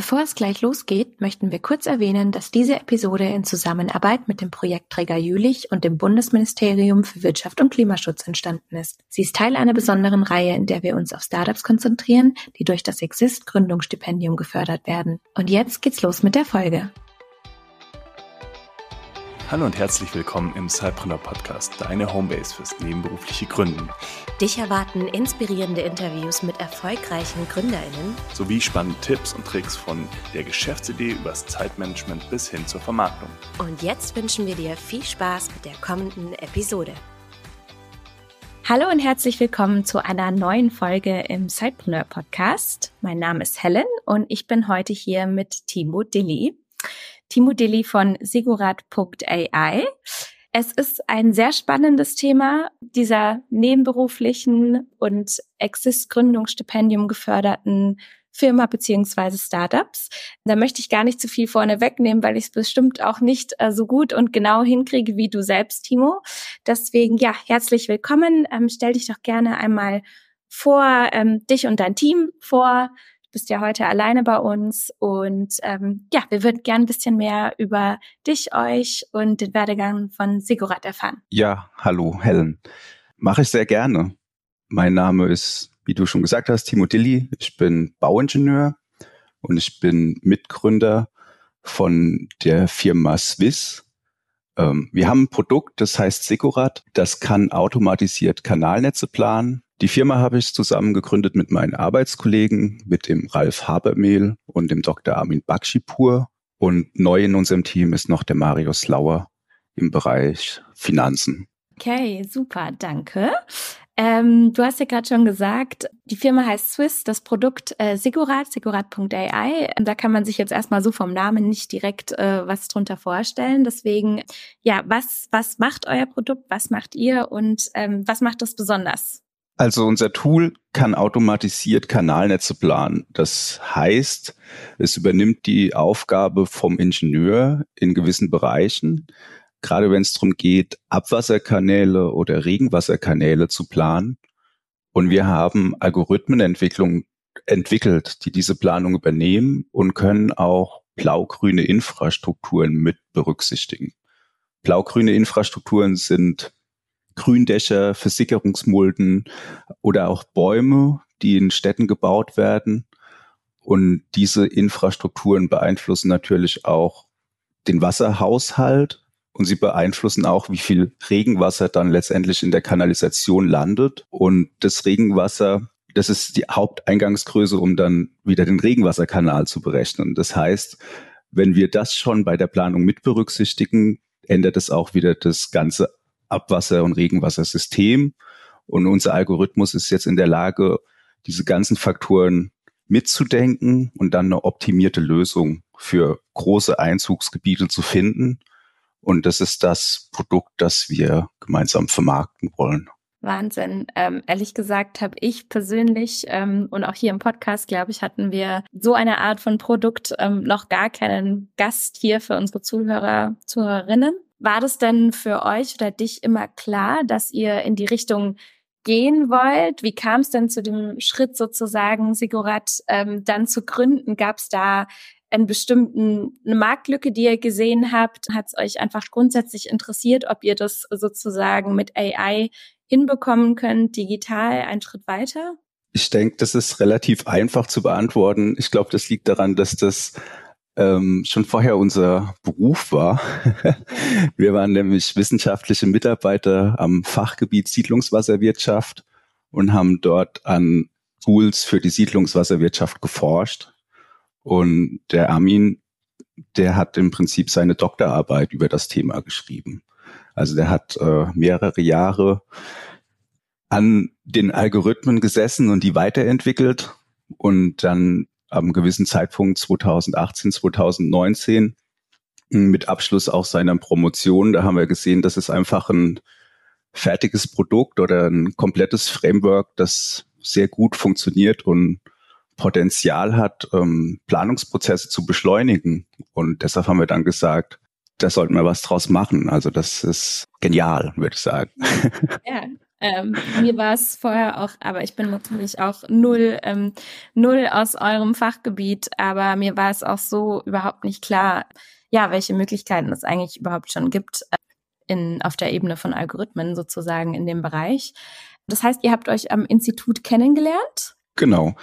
Bevor es gleich losgeht, möchten wir kurz erwähnen, dass diese Episode in Zusammenarbeit mit dem Projektträger Jülich und dem Bundesministerium für Wirtschaft und Klimaschutz entstanden ist. Sie ist Teil einer besonderen Reihe, in der wir uns auf Startups konzentrieren, die durch das Exist Gründungsstipendium gefördert werden. Und jetzt geht's los mit der Folge. Hallo und herzlich willkommen im Cypreneur Podcast, deine Homebase fürs nebenberufliche Gründen. Dich erwarten inspirierende Interviews mit erfolgreichen GründerInnen sowie spannende Tipps und Tricks von der Geschäftsidee übers Zeitmanagement bis hin zur Vermarktung. Und jetzt wünschen wir dir viel Spaß mit der kommenden Episode. Hallo und herzlich willkommen zu einer neuen Folge im Sidepreneur Podcast. Mein Name ist Helen und ich bin heute hier mit Timo Dilly. Timo Dilly von Sigurat.ai. Es ist ein sehr spannendes Thema dieser nebenberuflichen und Exist-Gründungsstipendium geförderten Firma beziehungsweise Startups. Da möchte ich gar nicht zu viel vorne wegnehmen, weil ich es bestimmt auch nicht äh, so gut und genau hinkriege wie du selbst, Timo. Deswegen ja, herzlich willkommen. Ähm, stell dich doch gerne einmal vor, ähm, dich und dein Team vor, bist ja heute alleine bei uns und ähm, ja, wir würden gern ein bisschen mehr über dich, euch und den Werdegang von Sigurat erfahren. Ja, hallo Helen. Mache ich sehr gerne. Mein Name ist, wie du schon gesagt hast, Timo Dilly. Ich bin Bauingenieur und ich bin Mitgründer von der Firma Swiss. Ähm, wir haben ein Produkt, das heißt Sigurat. Das kann automatisiert Kanalnetze planen die Firma habe ich zusammen gegründet mit meinen Arbeitskollegen, mit dem Ralf Habermehl und dem Dr. Armin Bakshipur. Und neu in unserem Team ist noch der Marius Lauer im Bereich Finanzen. Okay, super, danke. Ähm, du hast ja gerade schon gesagt, die Firma heißt Swiss, das Produkt äh, Sigurat, sigurat.ai. Da kann man sich jetzt erstmal so vom Namen nicht direkt äh, was drunter vorstellen. Deswegen, ja, was, was macht euer Produkt, was macht ihr und ähm, was macht das besonders? Also unser Tool kann automatisiert Kanalnetze planen. Das heißt, es übernimmt die Aufgabe vom Ingenieur in gewissen Bereichen, gerade wenn es darum geht, Abwasserkanäle oder Regenwasserkanäle zu planen. Und wir haben Algorithmenentwicklung entwickelt, die diese Planung übernehmen und können auch blau-grüne Infrastrukturen mit berücksichtigen. Blau-grüne Infrastrukturen sind Gründächer, Versickerungsmulden oder auch Bäume, die in Städten gebaut werden. Und diese Infrastrukturen beeinflussen natürlich auch den Wasserhaushalt und sie beeinflussen auch, wie viel Regenwasser dann letztendlich in der Kanalisation landet. Und das Regenwasser, das ist die Haupteingangsgröße, um dann wieder den Regenwasserkanal zu berechnen. Das heißt, wenn wir das schon bei der Planung mit berücksichtigen, ändert es auch wieder das ganze Abwasser- und Regenwassersystem. Und unser Algorithmus ist jetzt in der Lage, diese ganzen Faktoren mitzudenken und dann eine optimierte Lösung für große Einzugsgebiete zu finden. Und das ist das Produkt, das wir gemeinsam vermarkten wollen. Wahnsinn. Ähm, ehrlich gesagt habe ich persönlich ähm, und auch hier im Podcast, glaube ich, hatten wir so eine Art von Produkt ähm, noch gar keinen Gast hier für unsere Zuhörer, Zuhörerinnen. War das denn für euch oder dich immer klar, dass ihr in die Richtung gehen wollt? Wie kam es denn zu dem Schritt sozusagen, Sigurat ähm, dann zu gründen? Gab es da einen bestimmten eine Marktlücke, die ihr gesehen habt? Hat es euch einfach grundsätzlich interessiert, ob ihr das sozusagen mit AI hinbekommen könnt, digital einen Schritt weiter? Ich denke, das ist relativ einfach zu beantworten. Ich glaube, das liegt daran, dass das ähm, schon vorher unser Beruf war. Wir waren nämlich wissenschaftliche Mitarbeiter am Fachgebiet Siedlungswasserwirtschaft und haben dort an Tools für die Siedlungswasserwirtschaft geforscht. Und der Armin, der hat im Prinzip seine Doktorarbeit über das Thema geschrieben. Also der hat äh, mehrere Jahre an den Algorithmen gesessen und die weiterentwickelt und dann am gewissen Zeitpunkt 2018, 2019 mit Abschluss auch seiner Promotion. Da haben wir gesehen, dass es einfach ein fertiges Produkt oder ein komplettes Framework, das sehr gut funktioniert und Potenzial hat, ähm, Planungsprozesse zu beschleunigen. Und deshalb haben wir dann gesagt, da sollten wir was draus machen. Also das ist genial, würde ich sagen. Ja, Ähm, mir war es vorher auch, aber ich bin natürlich auch null, ähm, null aus eurem Fachgebiet, aber mir war es auch so überhaupt nicht klar, ja, welche Möglichkeiten es eigentlich überhaupt schon gibt äh, in, auf der Ebene von Algorithmen sozusagen in dem Bereich. Das heißt, ihr habt euch am Institut kennengelernt? Genau.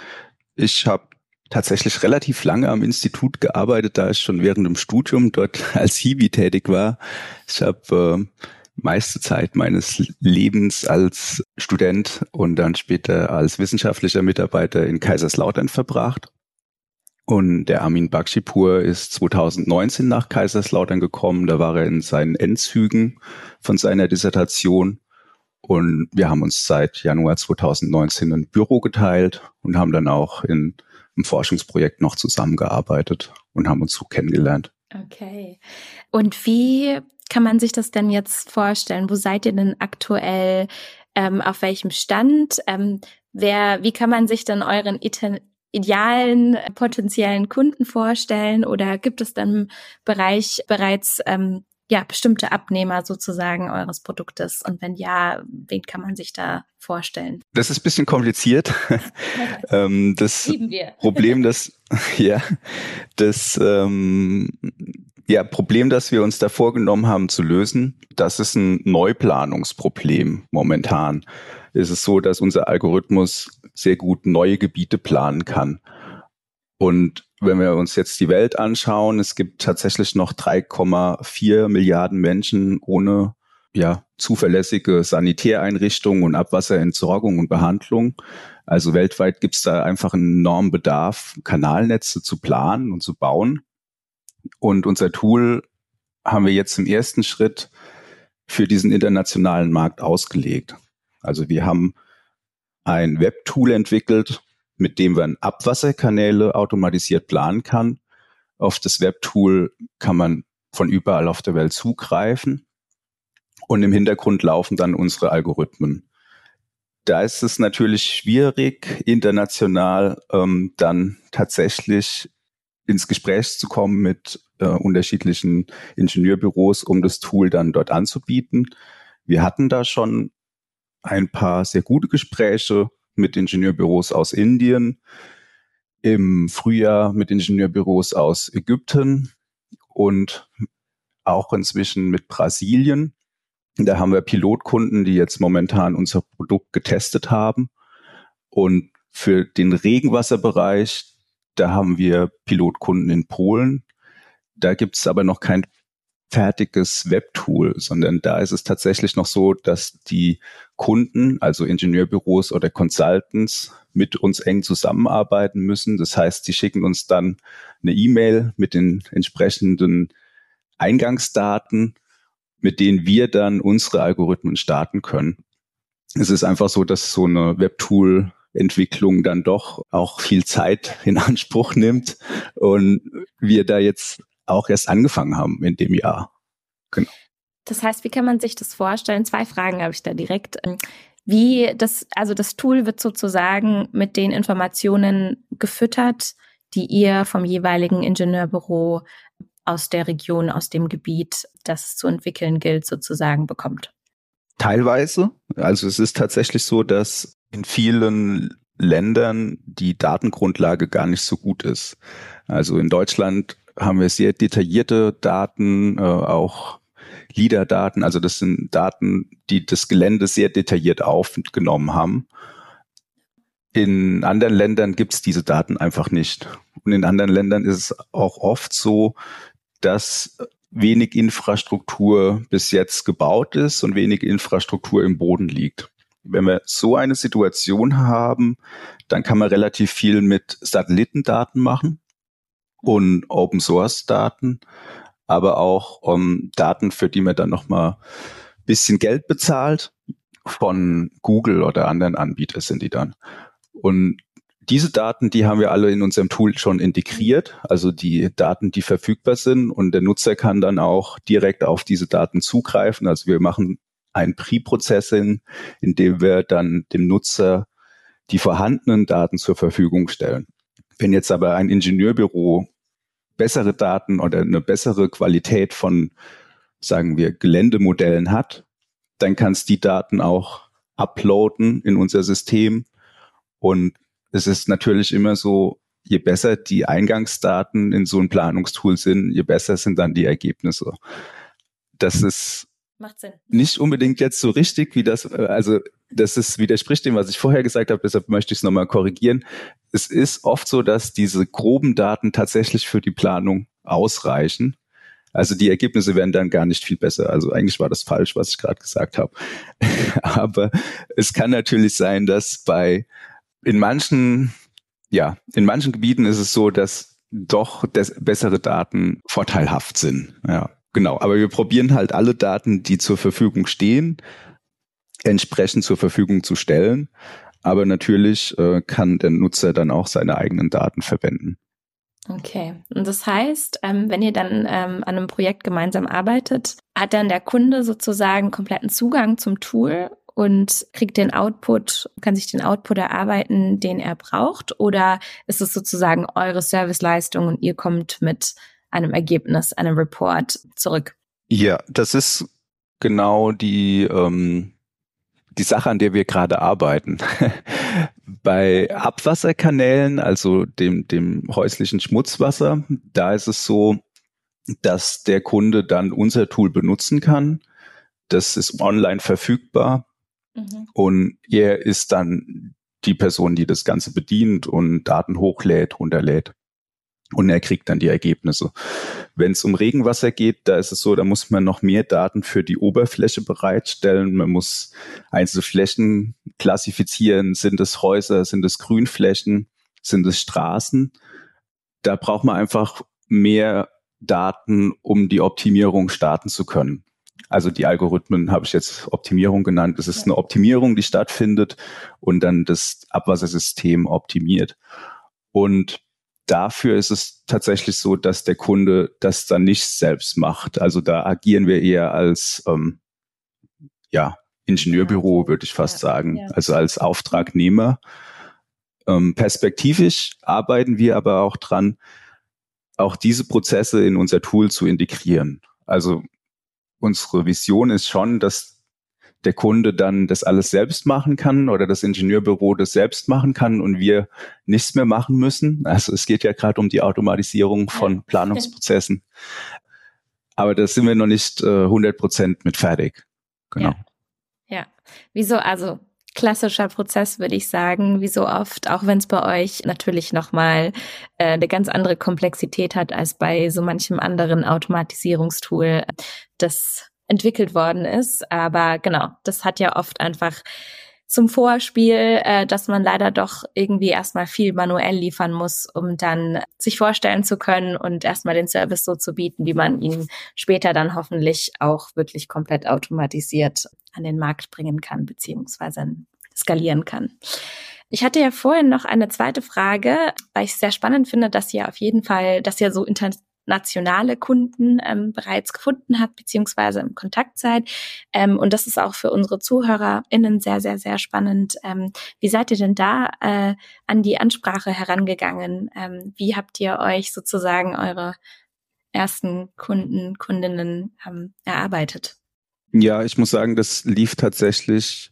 Ich habe tatsächlich relativ lange am Institut gearbeitet, da ich schon während dem Studium dort als Hiwi tätig war. Ich habe äh, meiste Zeit meines Lebens als Student und dann später als wissenschaftlicher Mitarbeiter in Kaiserslautern verbracht. Und der Armin Bakshipur ist 2019 nach Kaiserslautern gekommen. Da war er in seinen Endzügen von seiner Dissertation. Und wir haben uns seit Januar 2019 ein Büro geteilt und haben dann auch in einem Forschungsprojekt noch zusammengearbeitet und haben uns so kennengelernt. Okay. Und wie kann man sich das denn jetzt vorstellen? Wo seid ihr denn aktuell? Ähm, auf welchem Stand? Ähm, wer, wie kann man sich denn euren idealen potenziellen Kunden vorstellen? Oder gibt es dann im Bereich bereits ähm, ja, bestimmte Abnehmer sozusagen eures Produktes? Und wenn ja, wen kann man sich da vorstellen? Das ist ein bisschen kompliziert. ähm, das Problem, das, ja, das ähm, ja, Problem, das wir uns da vorgenommen haben zu lösen, das ist ein Neuplanungsproblem momentan. Es ist so, dass unser Algorithmus sehr gut neue Gebiete planen kann. Und wenn wir uns jetzt die Welt anschauen, es gibt tatsächlich noch 3,4 Milliarden Menschen ohne ja, zuverlässige Sanitäreinrichtungen und Abwasserentsorgung und Behandlung. Also weltweit gibt es da einfach einen enormen Bedarf, Kanalnetze zu planen und zu bauen. Und unser Tool haben wir jetzt im ersten Schritt für diesen internationalen Markt ausgelegt. Also wir haben ein Webtool entwickelt, mit dem man Abwasserkanäle automatisiert planen kann. Auf das Webtool kann man von überall auf der Welt zugreifen und im Hintergrund laufen dann unsere Algorithmen. Da ist es natürlich schwierig, international ähm, dann tatsächlich ins Gespräch zu kommen mit äh, unterschiedlichen Ingenieurbüros, um das Tool dann dort anzubieten. Wir hatten da schon ein paar sehr gute Gespräche mit Ingenieurbüros aus Indien, im Frühjahr mit Ingenieurbüros aus Ägypten und auch inzwischen mit Brasilien. Da haben wir Pilotkunden, die jetzt momentan unser Produkt getestet haben. Und für den Regenwasserbereich da haben wir Pilotkunden in Polen. Da gibt es aber noch kein fertiges Webtool, sondern da ist es tatsächlich noch so, dass die Kunden, also Ingenieurbüros oder Consultants, mit uns eng zusammenarbeiten müssen. Das heißt, die schicken uns dann eine E-Mail mit den entsprechenden Eingangsdaten, mit denen wir dann unsere Algorithmen starten können. Es ist einfach so, dass so eine Webtool Entwicklung dann doch auch viel Zeit in Anspruch nimmt und wir da jetzt auch erst angefangen haben in dem Jahr. Genau. Das heißt, wie kann man sich das vorstellen? Zwei Fragen habe ich da direkt. Wie das, also das Tool wird sozusagen mit den Informationen gefüttert, die ihr vom jeweiligen Ingenieurbüro aus der Region, aus dem Gebiet, das zu entwickeln gilt, sozusagen bekommt. Teilweise. Also es ist tatsächlich so, dass in vielen Ländern die Datengrundlage gar nicht so gut ist. Also in Deutschland haben wir sehr detaillierte Daten, äh, auch LIDAR-Daten, also das sind Daten, die das Gelände sehr detailliert aufgenommen haben. In anderen Ländern gibt es diese Daten einfach nicht. Und in anderen Ländern ist es auch oft so, dass wenig Infrastruktur bis jetzt gebaut ist und wenig Infrastruktur im Boden liegt. Wenn wir so eine Situation haben, dann kann man relativ viel mit Satellitendaten machen und Open Source Daten, aber auch um, ähm, Daten, für die man dann nochmal bisschen Geld bezahlt von Google oder anderen Anbietern sind die dann. Und diese Daten, die haben wir alle in unserem Tool schon integriert, also die Daten, die verfügbar sind und der Nutzer kann dann auch direkt auf diese Daten zugreifen. Also wir machen ein Pre-Processing, in dem wir dann dem Nutzer die vorhandenen Daten zur Verfügung stellen. Wenn jetzt aber ein Ingenieurbüro bessere Daten oder eine bessere Qualität von, sagen wir, Geländemodellen hat, dann kann es die Daten auch uploaden in unser System. Und es ist natürlich immer so, je besser die Eingangsdaten in so ein Planungstool sind, je besser sind dann die Ergebnisse. Das ist nicht unbedingt jetzt so richtig, wie das, äh, also das ist, widerspricht dem, was ich vorher gesagt habe, deshalb möchte ich es nochmal korrigieren. Es ist oft so, dass diese groben Daten tatsächlich für die Planung ausreichen. Also die Ergebnisse werden dann gar nicht viel besser. Also eigentlich war das falsch, was ich gerade gesagt habe. Aber es kann natürlich sein, dass bei in manchen, ja, in manchen Gebieten ist es so, dass doch bessere Daten vorteilhaft sind. Ja, genau. Aber wir probieren halt alle Daten, die zur Verfügung stehen, entsprechend zur Verfügung zu stellen. Aber natürlich äh, kann der Nutzer dann auch seine eigenen Daten verwenden. Okay, und das heißt, ähm, wenn ihr dann ähm, an einem Projekt gemeinsam arbeitet, hat dann der Kunde sozusagen kompletten Zugang zum Tool und kriegt den Output, kann sich den Output erarbeiten, den er braucht? Oder ist es sozusagen eure Serviceleistung und ihr kommt mit einem Ergebnis, einem Report zurück? Ja, das ist genau die, ähm, die Sache, an der wir gerade arbeiten. Bei Abwasserkanälen, also dem, dem häuslichen Schmutzwasser, da ist es so, dass der Kunde dann unser Tool benutzen kann. Das ist online verfügbar. Mhm. Und er ist dann die Person, die das Ganze bedient und Daten hochlädt, runterlädt und er kriegt dann die Ergebnisse. Wenn es um Regenwasser geht, da ist es so, da muss man noch mehr Daten für die Oberfläche bereitstellen. Man muss einzelne Flächen klassifizieren. Sind es Häuser, sind es Grünflächen, sind es Straßen? Da braucht man einfach mehr Daten, um die Optimierung starten zu können. Also die Algorithmen habe ich jetzt Optimierung genannt. Es ist eine Optimierung, die stattfindet und dann das Abwassersystem optimiert. Und dafür ist es tatsächlich so, dass der Kunde das dann nicht selbst macht. Also da agieren wir eher als ähm, ja, Ingenieurbüro, würde ich fast sagen, also als Auftragnehmer. Ähm, perspektivisch arbeiten wir aber auch dran, auch diese Prozesse in unser Tool zu integrieren. Also unsere Vision ist schon, dass der Kunde dann das alles selbst machen kann oder das Ingenieurbüro das selbst machen kann und wir nichts mehr machen müssen. Also es geht ja gerade um die Automatisierung von Planungsprozessen. Aber da sind wir noch nicht äh, 100 Prozent mit fertig. Genau. Ja. ja. Wieso? Also klassischer Prozess, würde ich sagen, wie so oft, auch wenn es bei euch natürlich nochmal äh, eine ganz andere Komplexität hat als bei so manchem anderen Automatisierungstool. Das entwickelt worden ist. Aber genau, das hat ja oft einfach zum Vorspiel, äh, dass man leider doch irgendwie erstmal viel manuell liefern muss, um dann sich vorstellen zu können und erstmal den Service so zu bieten, wie man ihn später dann hoffentlich auch wirklich komplett automatisiert an den Markt bringen kann, beziehungsweise skalieren kann. Ich hatte ja vorhin noch eine zweite Frage, weil ich es sehr spannend finde, dass ihr auf jeden Fall, dass ihr so inter nationale Kunden ähm, bereits gefunden habt, beziehungsweise im Kontakt seid. Ähm, und das ist auch für unsere ZuhörerInnen sehr, sehr, sehr spannend. Ähm, wie seid ihr denn da äh, an die Ansprache herangegangen? Ähm, wie habt ihr euch sozusagen eure ersten Kunden, Kundinnen ähm, erarbeitet? Ja, ich muss sagen, das lief tatsächlich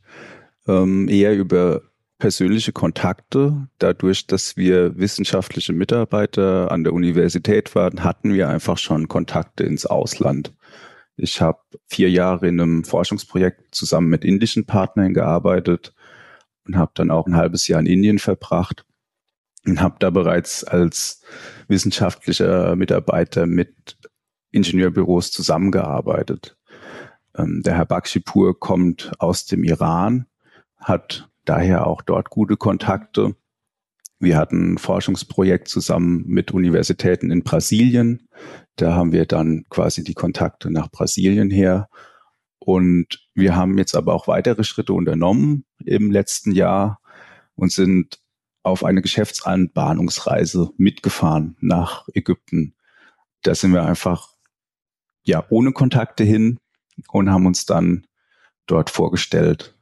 ähm, eher über persönliche Kontakte. Dadurch, dass wir wissenschaftliche Mitarbeiter an der Universität waren, hatten wir einfach schon Kontakte ins Ausland. Ich habe vier Jahre in einem Forschungsprojekt zusammen mit indischen Partnern gearbeitet und habe dann auch ein halbes Jahr in Indien verbracht und habe da bereits als wissenschaftlicher Mitarbeiter mit Ingenieurbüros zusammengearbeitet. Ähm, der Herr Bakshipur kommt aus dem Iran, hat daher auch dort gute Kontakte. Wir hatten ein Forschungsprojekt zusammen mit Universitäten in Brasilien. Da haben wir dann quasi die Kontakte nach Brasilien her. Und wir haben jetzt aber auch weitere Schritte unternommen im letzten Jahr und sind auf eine Geschäftsanbahnungsreise mitgefahren nach Ägypten. Da sind wir einfach ja ohne Kontakte hin und haben uns dann dort vorgestellt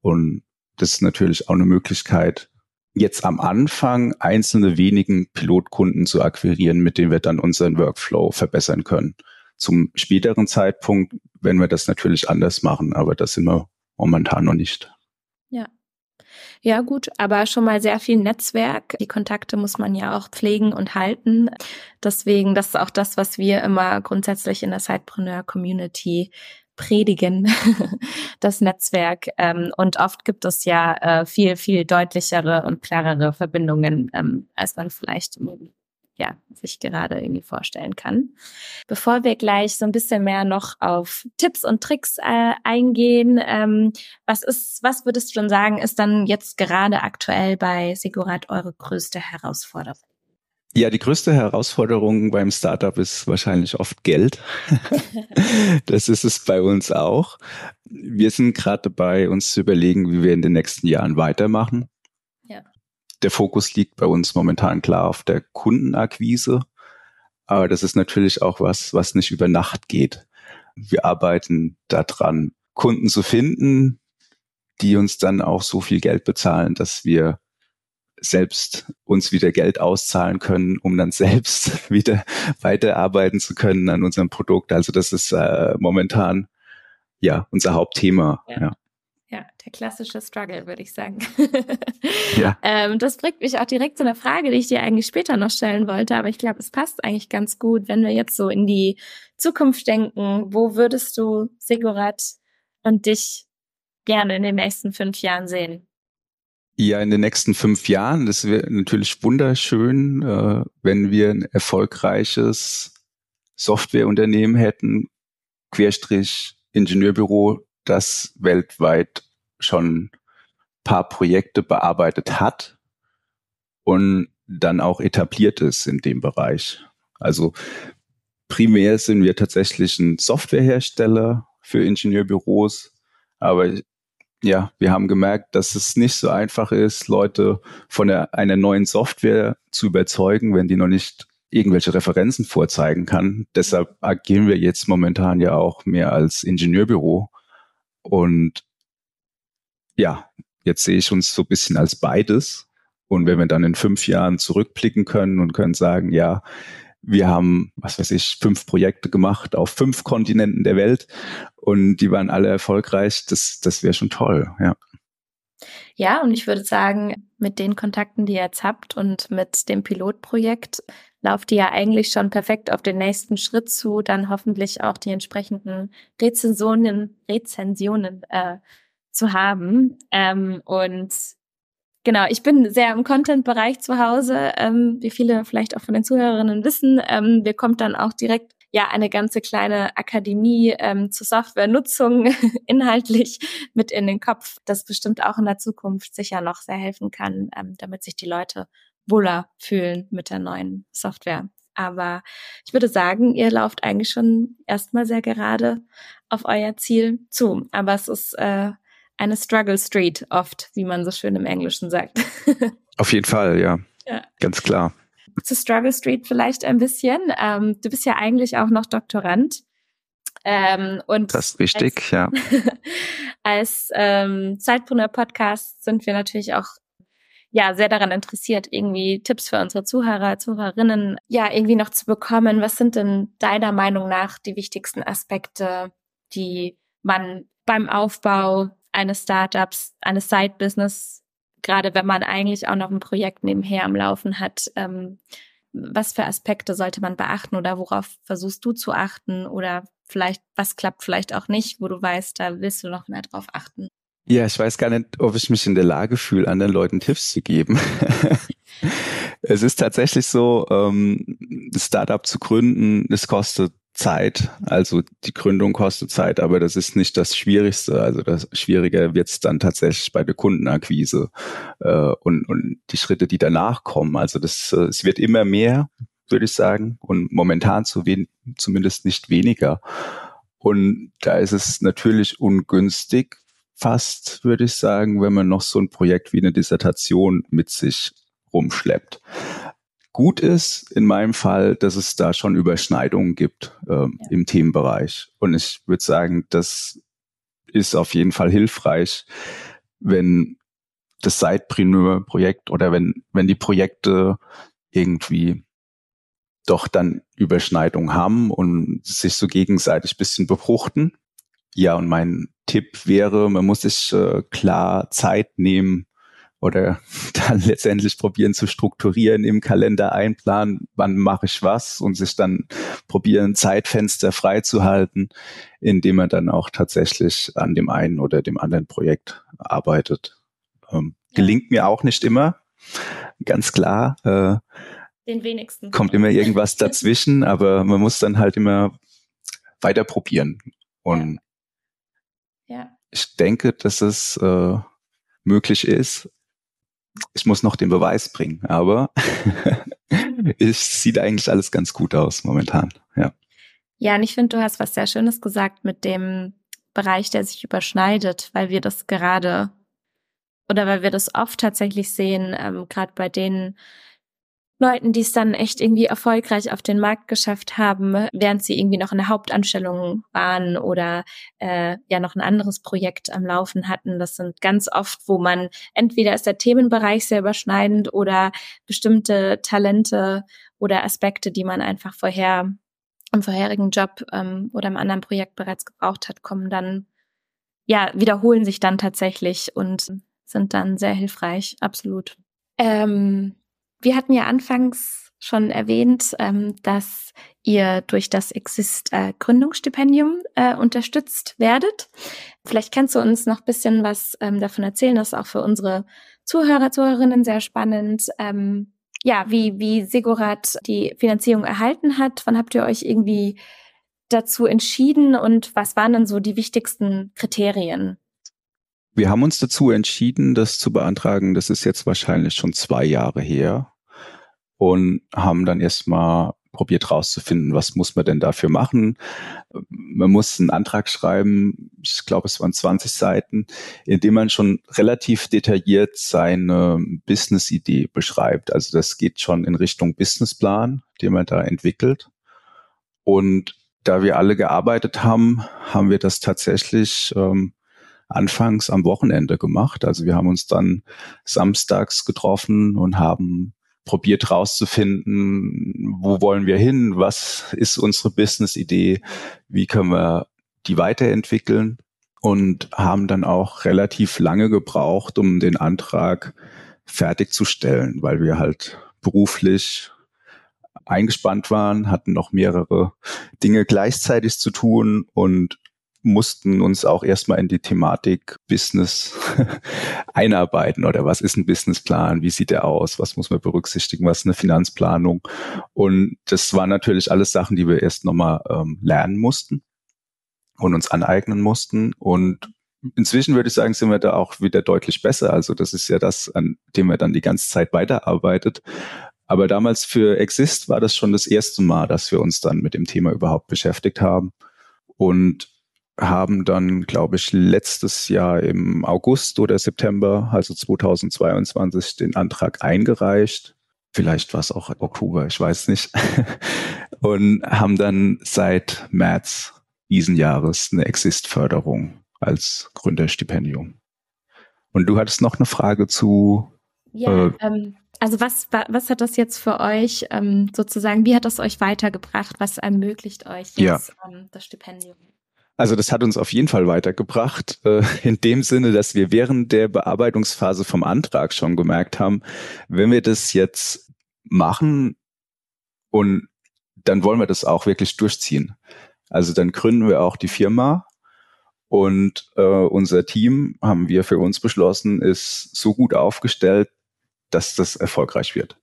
und das ist natürlich auch eine Möglichkeit, jetzt am Anfang einzelne wenigen Pilotkunden zu akquirieren, mit denen wir dann unseren Workflow verbessern können. Zum späteren Zeitpunkt werden wir das natürlich anders machen, aber das sind wir momentan noch nicht. Ja, gut, aber schon mal sehr viel Netzwerk. Die Kontakte muss man ja auch pflegen und halten. Deswegen, das ist auch das, was wir immer grundsätzlich in der Sidepreneur Community predigen, das Netzwerk. Ähm, und oft gibt es ja äh, viel, viel deutlichere und klarere Verbindungen, ähm, als man vielleicht ja, sich gerade irgendwie vorstellen kann. Bevor wir gleich so ein bisschen mehr noch auf Tipps und Tricks äh, eingehen, ähm, was ist, was würdest du denn sagen, ist dann jetzt gerade aktuell bei Sigurat eure größte Herausforderung? Ja, die größte Herausforderung beim Startup ist wahrscheinlich oft Geld. das ist es bei uns auch. Wir sind gerade dabei, uns zu überlegen, wie wir in den nächsten Jahren weitermachen der Fokus liegt bei uns momentan klar auf der Kundenakquise. Aber das ist natürlich auch was, was nicht über Nacht geht. Wir arbeiten daran, Kunden zu finden, die uns dann auch so viel Geld bezahlen, dass wir selbst uns wieder Geld auszahlen können, um dann selbst wieder weiterarbeiten zu können an unserem Produkt. Also das ist äh, momentan ja unser Hauptthema. Ja. ja. Ja, der klassische Struggle, würde ich sagen. ja. ähm, das bringt mich auch direkt zu einer Frage, die ich dir eigentlich später noch stellen wollte, aber ich glaube, es passt eigentlich ganz gut, wenn wir jetzt so in die Zukunft denken. Wo würdest du Sigurat und dich gerne in den nächsten fünf Jahren sehen? Ja, in den nächsten fünf Jahren, das wäre natürlich wunderschön, äh, wenn wir ein erfolgreiches Softwareunternehmen hätten, Querstrich Ingenieurbüro, das weltweit schon paar Projekte bearbeitet hat und dann auch etabliert ist in dem Bereich. Also primär sind wir tatsächlich ein Softwarehersteller für Ingenieurbüros, aber ja, wir haben gemerkt, dass es nicht so einfach ist, Leute von der, einer neuen Software zu überzeugen, wenn die noch nicht irgendwelche Referenzen vorzeigen kann. Deshalb agieren wir jetzt momentan ja auch mehr als Ingenieurbüro und ja, jetzt sehe ich uns so ein bisschen als beides. Und wenn wir dann in fünf Jahren zurückblicken können und können sagen, ja, wir haben, was weiß ich, fünf Projekte gemacht auf fünf Kontinenten der Welt und die waren alle erfolgreich, das, das wäre schon toll, ja. Ja, und ich würde sagen, mit den Kontakten, die ihr jetzt habt und mit dem Pilotprojekt lauft ihr ja eigentlich schon perfekt auf den nächsten Schritt zu, dann hoffentlich auch die entsprechenden Rezensionen, Rezensionen äh, zu haben. Ähm, und genau, ich bin sehr im Content-Bereich zu Hause, ähm, wie viele vielleicht auch von den Zuhörerinnen wissen. Ähm, mir kommt dann auch direkt ja eine ganze kleine Akademie ähm, zur Softwarenutzung inhaltlich mit in den Kopf, das bestimmt auch in der Zukunft sicher noch sehr helfen kann, ähm, damit sich die Leute wohler fühlen mit der neuen Software. Aber ich würde sagen, ihr lauft eigentlich schon erstmal sehr gerade auf euer Ziel zu. Aber es ist äh, eine Struggle Street oft, wie man so schön im Englischen sagt. Auf jeden Fall, ja. ja. Ganz klar. Zu Struggle Street vielleicht ein bisschen. Ähm, du bist ja eigentlich auch noch Doktorand. Ähm, und das ist richtig, als, ja. als ähm, Zeitbrunner Podcast sind wir natürlich auch ja sehr daran interessiert, irgendwie Tipps für unsere Zuhörer, Zuhörerinnen, ja, irgendwie noch zu bekommen. Was sind denn deiner Meinung nach die wichtigsten Aspekte, die man beim Aufbau eines Startups, eines Side-Business, gerade wenn man eigentlich auch noch ein Projekt nebenher am Laufen hat, ähm, was für Aspekte sollte man beachten oder worauf versuchst du zu achten oder vielleicht, was klappt vielleicht auch nicht, wo du weißt, da willst du noch mehr drauf achten? Ja, ich weiß gar nicht, ob ich mich in der Lage fühle, anderen Leuten Tipps zu geben. es ist tatsächlich so, ähm, Startup zu gründen, es kostet Zeit. Also die Gründung kostet Zeit, aber das ist nicht das Schwierigste. Also das Schwierige wird es dann tatsächlich bei der Kundenakquise äh, und, und die Schritte, die danach kommen. Also das, äh, es wird immer mehr, würde ich sagen, und momentan zu wen zumindest nicht weniger. Und da ist es natürlich ungünstig, fast, würde ich sagen, wenn man noch so ein Projekt wie eine Dissertation mit sich rumschleppt. Gut ist in meinem Fall, dass es da schon Überschneidungen gibt ähm, ja. im Themenbereich. Und ich würde sagen, das ist auf jeden Fall hilfreich, wenn das Sidepreneur-Projekt oder wenn, wenn die Projekte irgendwie doch dann Überschneidungen haben und sich so gegenseitig bisschen befruchten. Ja, und mein Tipp wäre, man muss sich äh, klar Zeit nehmen oder dann letztendlich probieren zu strukturieren im Kalender einplanen, wann mache ich was und sich dann probieren, Zeitfenster freizuhalten, indem man dann auch tatsächlich an dem einen oder dem anderen Projekt arbeitet. Ähm, ja. Gelingt mir auch nicht immer, ganz klar. Äh, Den wenigsten. Kommt immer irgendwas dazwischen, aber man muss dann halt immer weiter probieren. Und ja. ja. ich denke, dass es äh, möglich ist, ich muss noch den Beweis bringen, aber es sieht eigentlich alles ganz gut aus momentan, ja. Ja, und ich finde, du hast was sehr Schönes gesagt mit dem Bereich, der sich überschneidet, weil wir das gerade oder weil wir das oft tatsächlich sehen, ähm, gerade bei den Leuten, die es dann echt irgendwie erfolgreich auf den Markt geschafft haben, während sie irgendwie noch in der Hauptanstellung waren oder äh, ja noch ein anderes Projekt am Laufen hatten. Das sind ganz oft, wo man entweder ist der Themenbereich sehr überschneidend oder bestimmte Talente oder Aspekte, die man einfach vorher im vorherigen Job ähm, oder im anderen Projekt bereits gebraucht hat, kommen dann, ja, wiederholen sich dann tatsächlich und sind dann sehr hilfreich, absolut. Ähm, wir hatten ja anfangs schon erwähnt, ähm, dass ihr durch das Exist äh, Gründungsstipendium äh, unterstützt werdet. Vielleicht kannst du uns noch bisschen was ähm, davon erzählen. Das ist auch für unsere Zuhörer, Zuhörerinnen sehr spannend. Ähm, ja, wie, wie Sigurat die Finanzierung erhalten hat. Wann habt ihr euch irgendwie dazu entschieden und was waren dann so die wichtigsten Kriterien? Wir haben uns dazu entschieden, das zu beantragen. Das ist jetzt wahrscheinlich schon zwei Jahre her und haben dann erstmal probiert rauszufinden, was muss man denn dafür machen. Man muss einen Antrag schreiben, ich glaube, es waren 20 Seiten, in dem man schon relativ detailliert seine Business-Idee beschreibt. Also das geht schon in Richtung Businessplan, den man da entwickelt. Und da wir alle gearbeitet haben, haben wir das tatsächlich ähm, anfangs am Wochenende gemacht. Also wir haben uns dann samstags getroffen und haben probiert rauszufinden, wo wollen wir hin, was ist unsere Business-Idee, wie können wir die weiterentwickeln? Und haben dann auch relativ lange gebraucht, um den Antrag fertigzustellen, weil wir halt beruflich eingespannt waren, hatten noch mehrere Dinge gleichzeitig zu tun und mussten uns auch erstmal in die Thematik Business einarbeiten oder was ist ein Businessplan, wie sieht der aus, was muss man berücksichtigen, was ist eine Finanzplanung. Und das waren natürlich alles Sachen, die wir erst nochmal ähm, lernen mussten und uns aneignen mussten. Und inzwischen würde ich sagen, sind wir da auch wieder deutlich besser. Also das ist ja das, an dem wir dann die ganze Zeit weiterarbeitet. Aber damals für Exist war das schon das erste Mal, dass wir uns dann mit dem Thema überhaupt beschäftigt haben. Und haben dann, glaube ich, letztes Jahr im August oder September, also 2022, den Antrag eingereicht. Vielleicht war es auch Oktober, ich weiß nicht. und haben dann seit März diesen Jahres eine Exist-Förderung als Gründerstipendium. Und du hattest noch eine Frage zu. Ja, äh, ähm, also was, was hat das jetzt für euch ähm, sozusagen, wie hat das euch weitergebracht? Was ermöglicht euch jetzt ja. ähm, das Stipendium? Also das hat uns auf jeden Fall weitergebracht, äh, in dem Sinne, dass wir während der Bearbeitungsphase vom Antrag schon gemerkt haben, wenn wir das jetzt machen und dann wollen wir das auch wirklich durchziehen. Also dann gründen wir auch die Firma und äh, unser Team, haben wir für uns beschlossen, ist so gut aufgestellt, dass das erfolgreich wird.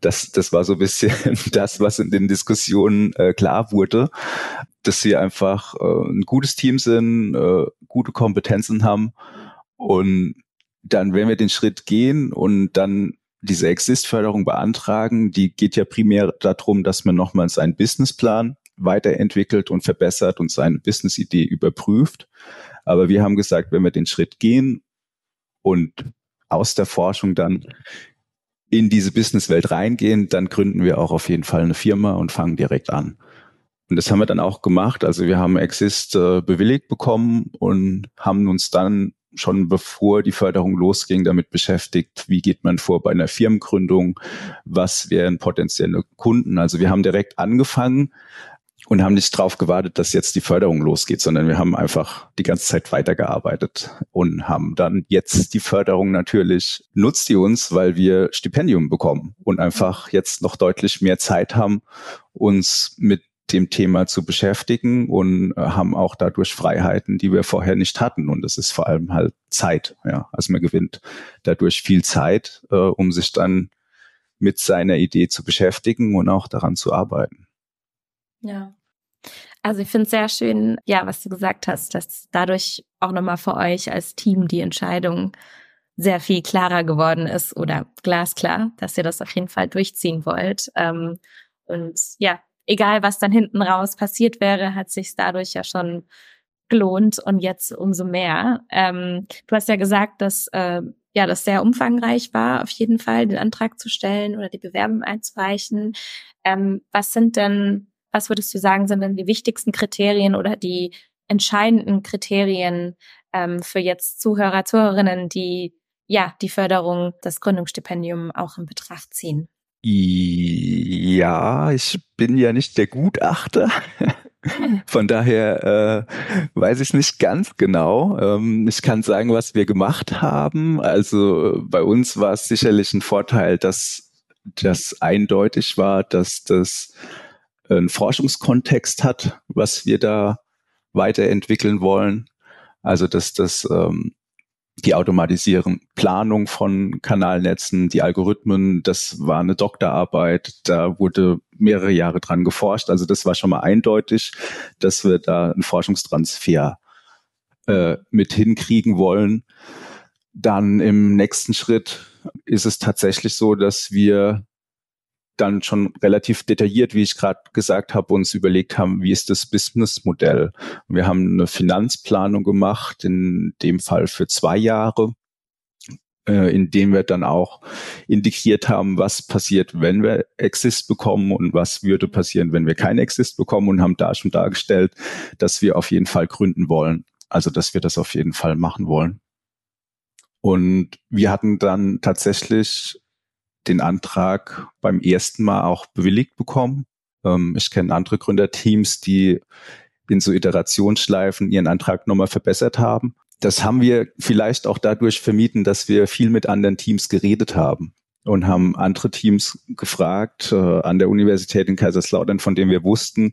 Das, das war so ein bisschen das, was in den Diskussionen äh, klar wurde dass sie einfach äh, ein gutes Team sind, äh, gute Kompetenzen haben. Und dann, wenn wir den Schritt gehen und dann diese Exist-Förderung beantragen, die geht ja primär darum, dass man nochmals seinen Businessplan weiterentwickelt und verbessert und seine Business-Idee überprüft. Aber wir haben gesagt, wenn wir den Schritt gehen und aus der Forschung dann in diese Businesswelt reingehen, dann gründen wir auch auf jeden Fall eine Firma und fangen direkt an. Und das haben wir dann auch gemacht. Also wir haben Exist äh, bewilligt bekommen und haben uns dann schon bevor die Förderung losging, damit beschäftigt, wie geht man vor bei einer Firmengründung, was wären potenzielle Kunden. Also wir haben direkt angefangen und haben nicht darauf gewartet, dass jetzt die Förderung losgeht, sondern wir haben einfach die ganze Zeit weitergearbeitet und haben dann jetzt die Förderung natürlich, nutzt die uns, weil wir Stipendium bekommen und einfach jetzt noch deutlich mehr Zeit haben, uns mit dem Thema zu beschäftigen und äh, haben auch dadurch Freiheiten, die wir vorher nicht hatten. Und das ist vor allem halt Zeit. Ja, also man gewinnt dadurch viel Zeit, äh, um sich dann mit seiner Idee zu beschäftigen und auch daran zu arbeiten. Ja. Also ich finde es sehr schön, ja, was du gesagt hast, dass dadurch auch nochmal für euch als Team die Entscheidung sehr viel klarer geworden ist oder glasklar, dass ihr das auf jeden Fall durchziehen wollt. Ähm, und ja, egal was dann hinten raus passiert wäre, hat sich dadurch ja schon gelohnt und jetzt umso mehr. Ähm, du hast ja gesagt, dass äh, ja das sehr umfangreich war, auf jeden Fall den Antrag zu stellen oder die Bewerbung einzureichen. Ähm, was sind denn was würdest du sagen, sind denn die wichtigsten Kriterien oder die entscheidenden Kriterien ähm, für jetzt Zuhörer, Zuhörerinnen, die ja die Förderung, das Gründungsstipendium auch in Betracht ziehen? Ja, ich bin ja nicht der Gutachter. Von daher äh, weiß ich nicht ganz genau. Ähm, ich kann sagen, was wir gemacht haben. Also bei uns war es sicherlich ein Vorteil, dass das eindeutig war, dass das einen Forschungskontext hat, was wir da weiterentwickeln wollen. Also dass das ähm, die automatisieren Planung von Kanalnetzen, die Algorithmen, das war eine Doktorarbeit, da wurde mehrere Jahre dran geforscht. Also das war schon mal eindeutig, dass wir da einen Forschungstransfer äh, mit hinkriegen wollen. Dann im nächsten Schritt ist es tatsächlich so, dass wir dann schon relativ detailliert, wie ich gerade gesagt habe, uns überlegt haben, wie ist das Businessmodell. Wir haben eine Finanzplanung gemacht, in dem Fall für zwei Jahre, äh, in dem wir dann auch integriert haben, was passiert, wenn wir Exist bekommen und was würde passieren, wenn wir kein Exist bekommen und haben da schon dargestellt, dass wir auf jeden Fall gründen wollen. Also, dass wir das auf jeden Fall machen wollen. Und wir hatten dann tatsächlich den Antrag beim ersten Mal auch bewilligt bekommen. Ähm, ich kenne andere Gründerteams, die in so Iterationsschleifen ihren Antrag nochmal verbessert haben. Das haben wir vielleicht auch dadurch vermieden, dass wir viel mit anderen Teams geredet haben und haben andere Teams gefragt äh, an der Universität in Kaiserslautern, von denen wir wussten,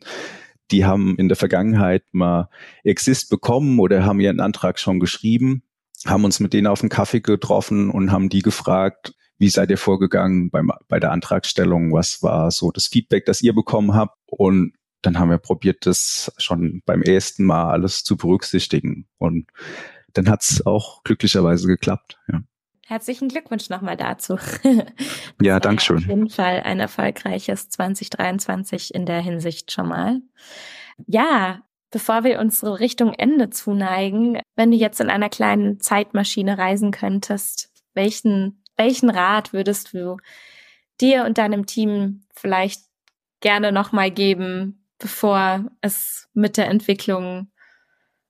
die haben in der Vergangenheit mal Exist bekommen oder haben ihren Antrag schon geschrieben, haben uns mit denen auf einen Kaffee getroffen und haben die gefragt, wie seid ihr vorgegangen beim, bei der Antragstellung? Was war so das Feedback, das ihr bekommen habt? Und dann haben wir probiert, das schon beim ersten Mal alles zu berücksichtigen. Und dann hat es auch glücklicherweise geklappt. Ja. Herzlichen Glückwunsch nochmal dazu. ja, danke schön. Auf jeden Fall ein erfolgreiches 2023 in der Hinsicht schon mal. Ja, bevor wir unsere Richtung Ende zuneigen, wenn du jetzt in einer kleinen Zeitmaschine reisen könntest, welchen welchen Rat würdest du dir und deinem Team vielleicht gerne nochmal geben, bevor es mit der Entwicklung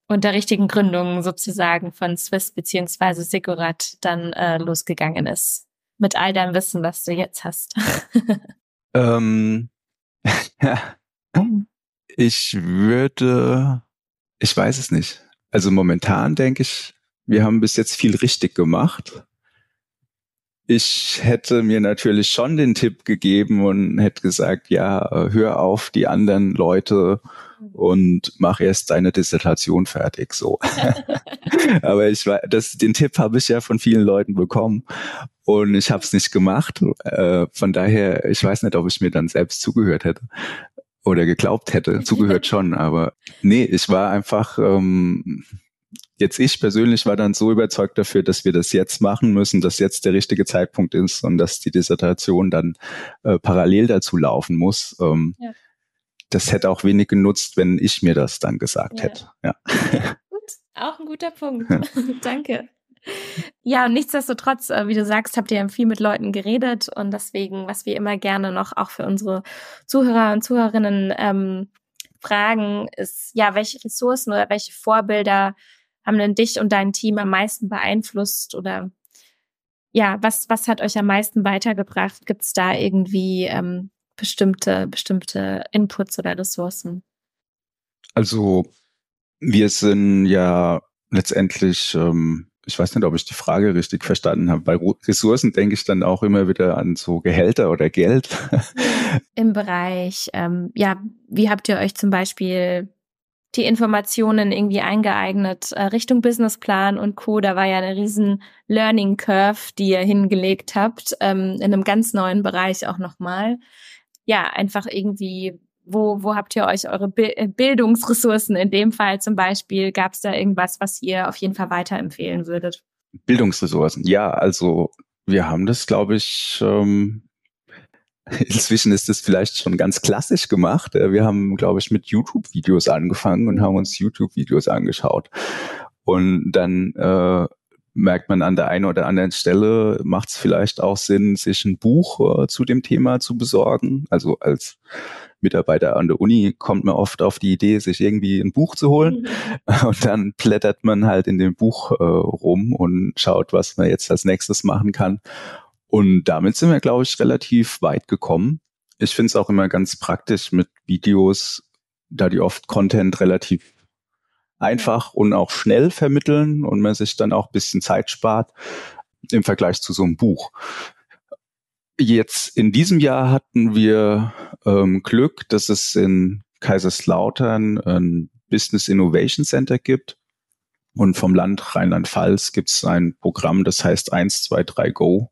und der richtigen Gründung sozusagen von Swiss beziehungsweise Sigurat dann äh, losgegangen ist? Mit all deinem Wissen, was du jetzt hast. ähm, ich würde, ich weiß es nicht. Also momentan denke ich, wir haben bis jetzt viel richtig gemacht ich hätte mir natürlich schon den Tipp gegeben und hätte gesagt, ja, hör auf die anderen Leute und mach erst deine Dissertation fertig, so. Aber ich war, das, den Tipp habe ich ja von vielen Leuten bekommen und ich habe es nicht gemacht. Äh, von daher, ich weiß nicht, ob ich mir dann selbst zugehört hätte oder geglaubt hätte. Zugehört schon, aber nee, ich war einfach ähm, jetzt ich persönlich war dann so überzeugt dafür, dass wir das jetzt machen müssen, dass jetzt der richtige Zeitpunkt ist und dass die Dissertation dann äh, parallel dazu laufen muss. Ähm, ja. Das hätte auch wenig genutzt, wenn ich mir das dann gesagt ja. hätte. Ja. Gut, auch ein guter Punkt. Ja. Danke. Ja, und nichtsdestotrotz, äh, wie du sagst, habt ihr viel mit Leuten geredet und deswegen, was wir immer gerne noch auch für unsere Zuhörer und Zuhörerinnen ähm, fragen, ist ja, welche Ressourcen oder welche Vorbilder haben denn dich und dein Team am meisten beeinflusst oder ja, was, was hat euch am meisten weitergebracht? Gibt es da irgendwie ähm, bestimmte, bestimmte Inputs oder Ressourcen? Also wir sind ja letztendlich, ähm, ich weiß nicht, ob ich die Frage richtig verstanden habe. Bei Ressourcen denke ich dann auch immer wieder an so Gehälter oder Geld. Im Bereich, ähm, ja, wie habt ihr euch zum Beispiel die Informationen irgendwie eingeeignet äh, Richtung Businessplan und Co. Da war ja eine riesen Learning Curve, die ihr hingelegt habt, ähm, in einem ganz neuen Bereich auch nochmal. Ja, einfach irgendwie wo, wo habt ihr euch eure äh, Bildungsressourcen in dem Fall zum Beispiel? Gab es da irgendwas, was ihr auf jeden Fall weiterempfehlen würdet? Bildungsressourcen, ja, also wir haben das, glaube ich, ähm, inzwischen ist es vielleicht schon ganz klassisch gemacht. Äh, wir haben, glaube ich, mit YouTube-Videos angefangen und haben uns YouTube-Videos angeschaut. Und dann äh, merkt man an der einen oder anderen Stelle, macht es vielleicht auch Sinn, sich ein Buch äh, zu dem Thema zu besorgen. Also als Mitarbeiter an der Uni kommt man oft auf die Idee, sich irgendwie ein Buch zu holen. Mhm. Und dann blättert man halt in dem Buch äh, rum und schaut, was man jetzt als nächstes machen kann. Und damit sind wir, glaube ich, relativ weit gekommen. Ich finde es auch immer ganz praktisch mit Videos, da die oft Content relativ einfach und auch schnell vermitteln und man sich dann auch ein bisschen Zeit spart im Vergleich zu so einem Buch. Jetzt in diesem Jahr hatten wir ähm, Glück, dass es in Kaiserslautern ein Business Innovation Center gibt. Und vom Land Rheinland-Pfalz gibt es ein Programm, das heißt 123 Go.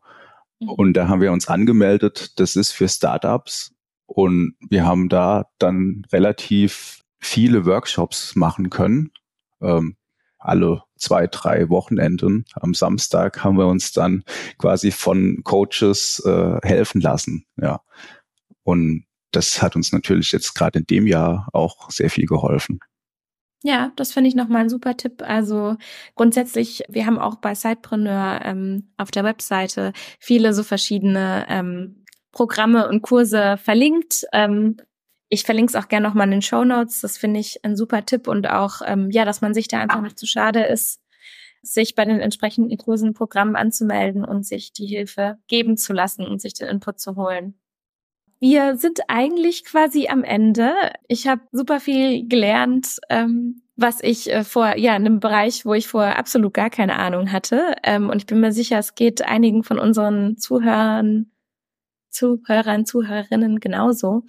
Mhm. Und da haben wir uns angemeldet. Das ist für Startups. Und wir haben da dann relativ viele Workshops machen können. Ähm, alle zwei, drei Wochenenden. Am Samstag haben wir uns dann quasi von Coaches äh, helfen lassen. Ja. Und das hat uns natürlich jetzt gerade in dem Jahr auch sehr viel geholfen. Ja, das finde ich nochmal ein super Tipp. Also grundsätzlich, wir haben auch bei Sidepreneur ähm, auf der Webseite viele so verschiedene ähm, Programme und Kurse verlinkt. Ähm, ich verlinke es auch gerne nochmal in den Show Notes. Das finde ich ein super Tipp und auch, ähm, ja, dass man sich da einfach nicht zu schade ist, sich bei den entsprechenden Kursen, Programmen anzumelden und sich die Hilfe geben zu lassen und sich den Input zu holen. Wir sind eigentlich quasi am Ende. Ich habe super viel gelernt, ähm, was ich äh, vor, ja, in einem Bereich, wo ich vorher absolut gar keine Ahnung hatte. Ähm, und ich bin mir sicher, es geht einigen von unseren Zuhörern Zuhörern, Zuhörerinnen genauso.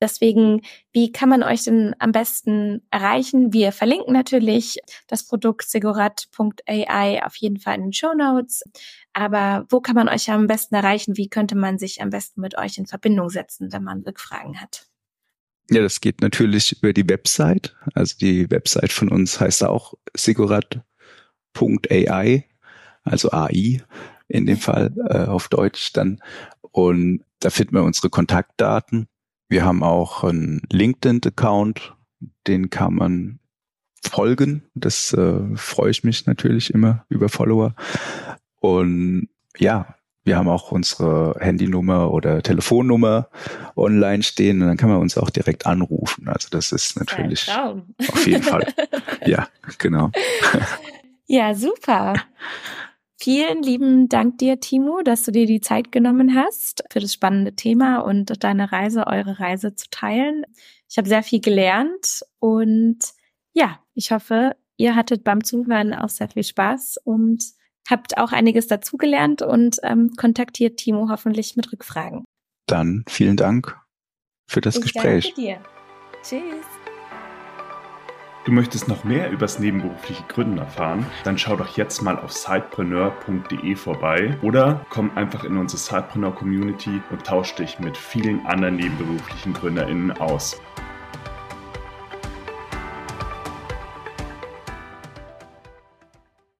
Deswegen, wie kann man euch denn am besten erreichen? Wir verlinken natürlich das Produkt segurat.ai auf jeden Fall in den Show Notes. Aber wo kann man euch am besten erreichen? Wie könnte man sich am besten mit euch in Verbindung setzen, wenn man Rückfragen hat? Ja, das geht natürlich über die Website. Also die Website von uns heißt auch segurat.ai, also AI in dem Fall äh, auf Deutsch dann. Und da finden wir unsere Kontaktdaten. Wir haben auch einen LinkedIn-Account, den kann man folgen. Das äh, freue ich mich natürlich immer über Follower. Und ja, wir haben auch unsere Handynummer oder Telefonnummer online stehen und dann kann man uns auch direkt anrufen. Also das ist natürlich auf jeden Fall. Ja, genau. Ja, super. Vielen lieben Dank dir, Timo, dass du dir die Zeit genommen hast für das spannende Thema und deine Reise, eure Reise zu teilen. Ich habe sehr viel gelernt und ja, ich hoffe, ihr hattet beim Zuhören auch sehr viel Spaß und habt auch einiges dazugelernt und ähm, kontaktiert Timo hoffentlich mit Rückfragen. Dann vielen Dank für das ich Gespräch. Danke dir. Tschüss. Du möchtest noch mehr übers nebenberufliche Gründen erfahren? Dann schau doch jetzt mal auf sidepreneur.de vorbei oder komm einfach in unsere Sidepreneur Community und tausch dich mit vielen anderen nebenberuflichen GründerInnen aus.